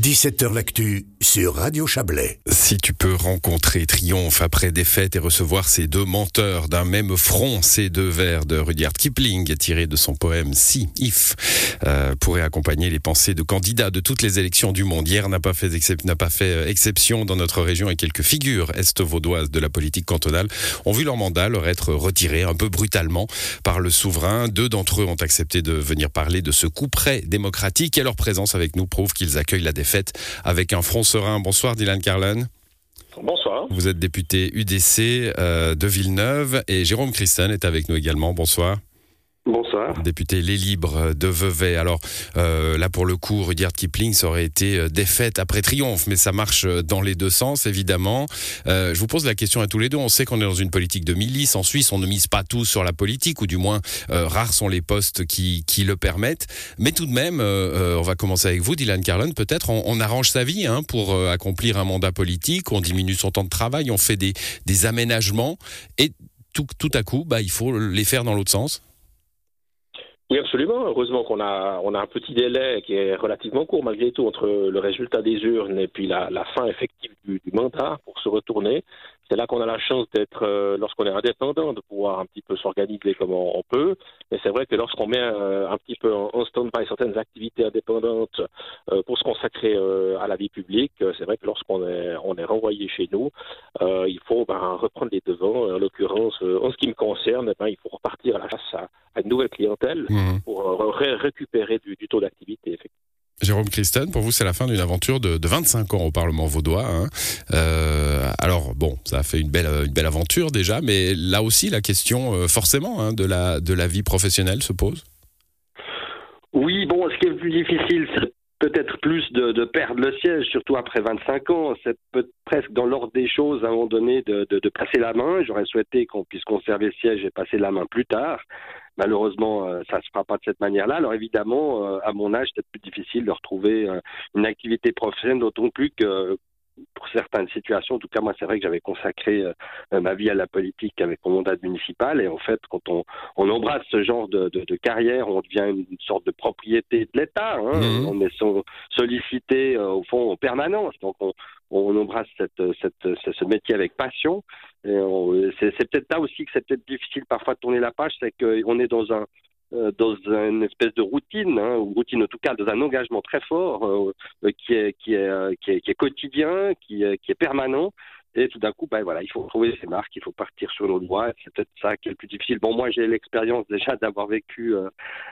17h L'actu sur Radio Chablais. Si tu peux rencontrer Triomphe après défaite et recevoir ces deux menteurs d'un même front, ces deux vers de Rudyard Kipling tirés de son poème Si, If, euh, pourrait accompagner les pensées de candidats de toutes les élections du monde. Hier n'a pas fait, pas fait euh, exception dans notre région et quelques figures est-vaudoises de la politique cantonale ont vu leur mandat leur être retiré un peu brutalement par le souverain. Deux d'entre eux ont accepté de venir parler de ce coup près démocratique et leur présence avec nous prouve qu'ils accueillent la défaite avec un front serein. Bonsoir Dylan Carlin. Bonsoir. Vous êtes député UDC euh, de Villeneuve et Jérôme Christen est avec nous également. Bonsoir. Bonsoir. Député Les Libres de Vevey. Alors euh, là, pour le coup, Rudyard Kipling, ça aurait été euh, défaite après triomphe, mais ça marche euh, dans les deux sens, évidemment. je vous pose la question à tous les deux. On sait qu'on est dans une politique de milice. En Suisse, on ne mise pas tout sur la politique, ou du moins, rares sont les postes qui, qui, le permettent. Mais tout de même, on va commencer avec vous, Dylan Carlon. Peut-être on, arrange sa vie hein, pour accomplir un mandat politique, on diminue son temps de travail, on fait des, des aménagements, et tout, à coup, bah, il faut les faire dans l'autre sens. Oui, absolument. Heureusement qu'on a, on a un petit délai qui est relativement court malgré tout entre le résultat des urnes et puis la, la fin effective du, du, mandat pour se retourner. C'est là qu'on a la chance d'être, euh, lorsqu'on est indépendant, de pouvoir un petit peu s'organiser comme on, peut. Mais c'est vrai que lorsqu'on met euh, un petit peu en, stand-by certaines activités indépendantes euh, pour se consacrer à la vie publique, c'est vrai que lorsqu'on est, on est renvoyé chez nous, il faut ben, reprendre les devants. En l'occurrence, en ce qui me concerne, ben, il faut repartir à la chasse à, à une nouvelle clientèle mmh. pour récupérer du, du taux d'activité. Effectivement. Jérôme Christen, pour vous, c'est la fin d'une aventure de, de, 25 ans au Parlement vaudois. Hein. Euh, alors, bon, ça a fait une belle, aventure déjà, mais là aussi, la question, euh, forcément, hein, de, la, vie professionnelle se pose. Oui, bon, ce qui est plus difficile, c'est peut-être plus de, perdre le siège, surtout après 25 ans. C'est presque dans l'ordre des choses, à un moment donné, de passer la main. J'aurais souhaité qu'on puisse conserver le siège et passer la main plus tard. Malheureusement, euh, ça ne se fera pas de cette manière-là. Alors évidemment, euh, à mon âge, c'est plus difficile de retrouver euh, une activité professionnelle, d'autant plus que pour certaines situations, en tout cas moi c'est vrai que j'avais consacré ma vie à la politique avec mon mandat municipal et en fait quand on, on embrasse ce genre de, de, de, carrière, on devient une sorte de propriété de l'État. Hein. Mmh. On est sollicité au fond en permanence, donc on, on embrasse cette, cette, ce métier avec passion. C'est peut-être là aussi que c'est peut-être difficile parfois de tourner la page, c'est qu'on est dans un euh, dans une espèce de routine, hein, ou routine en tout cas, dans un engagement très fort euh, euh, qui, est, qui, est, qui, est, qui, est, quotidien, qui est, qui est permanent. Et tout d'un coup, ben voilà, il faut trouver ses marques, il faut partir sur nos droits. C'est peut-être ça qui est le plus difficile. Bon, moi, j'ai l'expérience déjà d'avoir vécu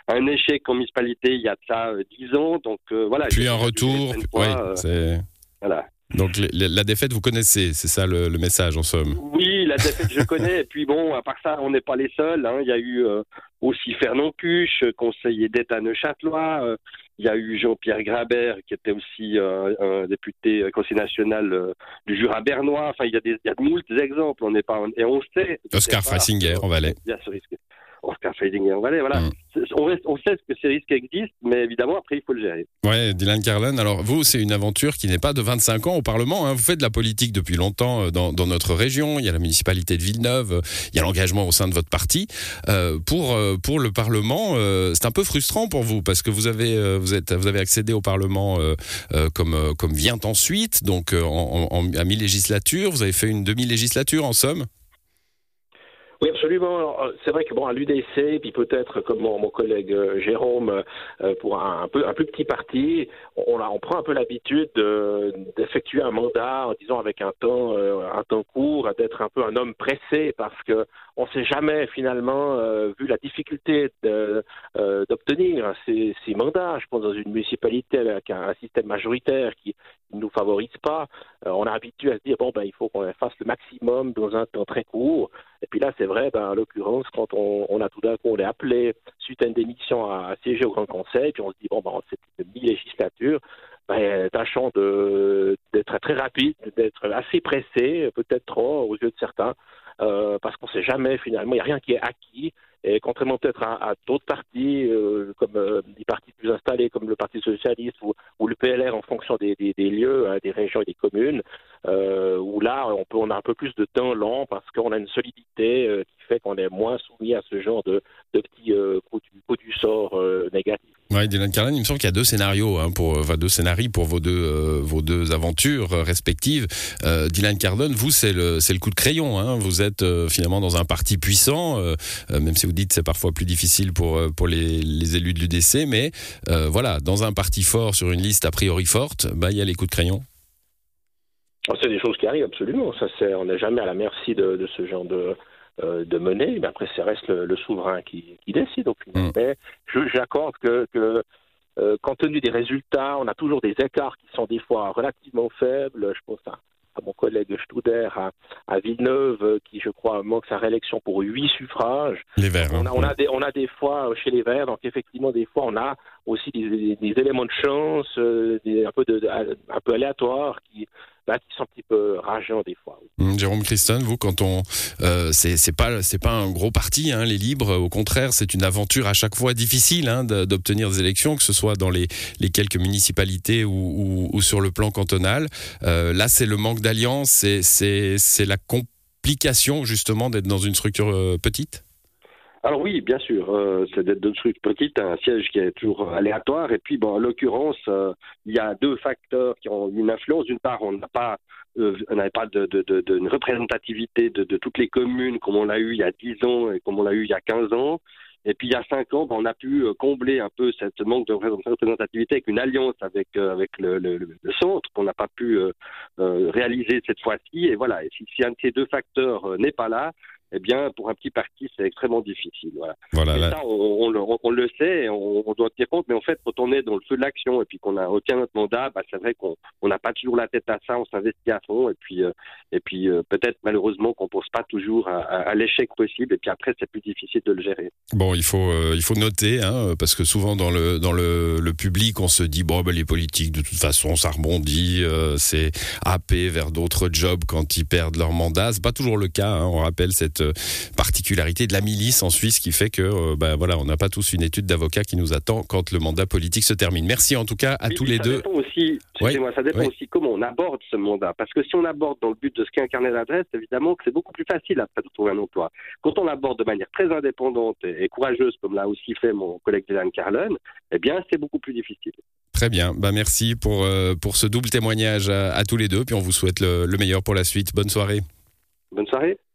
un échec en municipalité il y a de ça dix ans. Donc voilà. Puis un retour. oui, c'est. Voilà. Donc la défaite, vous connaissez, c'est ça le, le, message en somme? Oui, la défaite, je connais. Et puis bon, à part ça, on n'est pas les seuls. Hein. Il y a eu euh, aussi Fernand Cuche, conseiller d'État neuchâtelois. Euh, il y a eu Jean-Pierre Grabert, qui était aussi euh, un député conseiller national du Jura bernois. Enfin, il y a, des, il y a de moult exemples. On n'est pas et on sait. Oscar Freisinger, on va aller. Va aller. Voilà. Mm on, sait que ces risques existent, mais évidemment, après, il faut le gérer. Ouais, Dylan Carlin, alors vous, c'est une aventure qui n'est pas de 25 ans au Parlement. Hein. Vous faites de la politique depuis longtemps euh, dans, notre région. Il y a la municipalité de Villeneuve, euh, il y a l'engagement au sein de votre parti. Euh, pour, pour le Parlement, c'est un peu frustrant pour vous parce que vous avez, vous êtes, vous avez accédé au Parlement comme, comme vient ensuite, donc en, à mi-législature. Vous avez fait une demi-législature en somme? Oui, absolument. Euh, c'est vrai que bon, à l'UDC, puis peut-être comme mon, mon collègue euh, Jérôme, euh, pour un, peu un plus petit parti, on, on prend un peu l'habitude d'effectuer un mandat en disant avec un temps, un temps court, d'être un peu un homme pressé parce que on ne sait jamais finalement, vu la difficulté d'obtenir ces, ces, mandats. Je pense dans une municipalité avec un, un système majoritaire qui ne nous favorise pas, on est habitué à se dire bon ben il faut qu'on fasse le maximum dans un temps très court. Et puis là, c'est vrai, ben, en l'occurrence, quand on, a tout d'un coup, on est appelé suite à une démission à, siéger au Grand Conseil, puis on se dit, bon, ben, c'est une mi-législature, ben, tâchons d'être très rapide, d'être assez pressé, peut-être trop aux yeux de certains, euh, parce qu'on ne sait jamais finalement, il n'y a rien qui est acquis. Et contrairement peut-être à, d'autres partis, euh, comme euh, des partis plus installés, comme le Parti socialiste ou, le PLR en fonction des lieux, hein, des régions et des communes, euh, où là, on, a un peu plus de temps lent parce qu'on a une solidité euh, qui fait qu'on est moins soumis à ce genre de, de petits du, coups du sort négatifs. Oui, Dylan Carlin, il me semble qu'il y a deux scénarios, hein, pour, deux scénarios pour vos deux, euh, aventures respectives. Euh, Dylan Cardon, vous, c'est le, coup de crayon. Hein. Vous êtes euh, finalement dans un parti puissant, euh, même si vous dites c'est parfois plus difficile pour, les élus de l'UDC, mais voilà, dans un parti fort sur une liste a priori forte, bah, il y a les coups de crayon. C'est des choses qui arrivent absolument. Ça, c'est, on n'est jamais à la merci de, de ce genre de, euh, de mener. Mais après, ça reste le, souverain qui, décide au final. Mm. Mais j'accorde que, que euh, compte tenu des résultats, on a toujours des écarts qui sont des fois relativement faibles. Je pense à, mon collègue Studer à, Villeneuve, euh, qui, je crois, manque sa réélection pour huit suffrages. Les Verts. On a, on, a des, on a des fois chez les Verts, donc effectivement, des fois, on a aussi des, éléments de chance, des, un, peu de, un peu aléatoires qui, qui sont un petit peu rageants des fois. Hum, Jérôme Christon, vous, quand on, euh, c'est pas pas un gros parti, hein, les libres. Au contraire, c'est une aventure à chaque fois difficile hein, d'obtenir des élections, que ce soit dans les, les quelques municipalités ou, ou, sur le plan cantonal. Euh, là, c'est le manque d'alliance, c'est la complication justement d'être dans une structure euh, petite. Alors oui, bien sûr, euh, c'est d'être de trucs petites, un siège qui est toujours aléatoire. Et puis, bon, en l'occurrence, euh, il y a deux facteurs qui ont une influence. D'une part, on n'a pas, euh, on n'avait pas de, de, de, de, représentativité de, toutes les communes comme on l'a eu il y a 10 ans et comme on l'a eu il y a 15 ans. Et puis il y a cinq ans, on a pu combler un peu cette manque de représentativité avec une alliance avec avec le, le, le centre qu'on n'a pas pu réaliser cette fois-ci. Et voilà, et si, si, un de ces deux facteurs n'est pas là, eh bien, pour un petit parti, c'est extrêmement difficile. Voilà. voilà ça, on, le sait, et on, doit tenir compte, mais en fait, quand on est dans le feu de l'action et puis qu'on a obtient notre mandat, bah, c'est vrai qu'on n'a pas toujours la tête à ça, on s'investit à fond, et puis, euh, et puis euh, peut-être malheureusement qu'on ne pense pas toujours à, l'échec possible, et puis après, c'est plus difficile de le gérer. Bon, il faut, euh, il faut noter, hein, parce que souvent dans le, dans le, le public, on se dit, bon, ben, les politiques, de toute façon, ça rebondit, c'est AP vers d'autres jobs quand ils perdent leur mandat. C'est pas toujours le cas, hein, on rappelle cette euh, particularité de la milice en Suisse qui fait que ben voilà, on n'a pas tous une étude d'avocat qui nous attend quand le mandat politique se termine. Merci en tout cas à tous les deux. Aussi, moi ça dépend aussi comment on aborde ce mandat. Parce que si on aborde dans le but de ce qu'est un carnet d'adresse, évidemment que c'est beaucoup plus facile après de trouver un emploi. Quand on l'aborde de manière très indépendante et courageuse, comme l'a aussi fait mon collègue Dylan Carlin, eh bien c'est beaucoup plus difficile. Très bien, bah merci pour, euh, pour ce double témoignage à, tous les deux, puis on vous souhaite le meilleur pour la suite. Bonne soirée. Bonne soirée.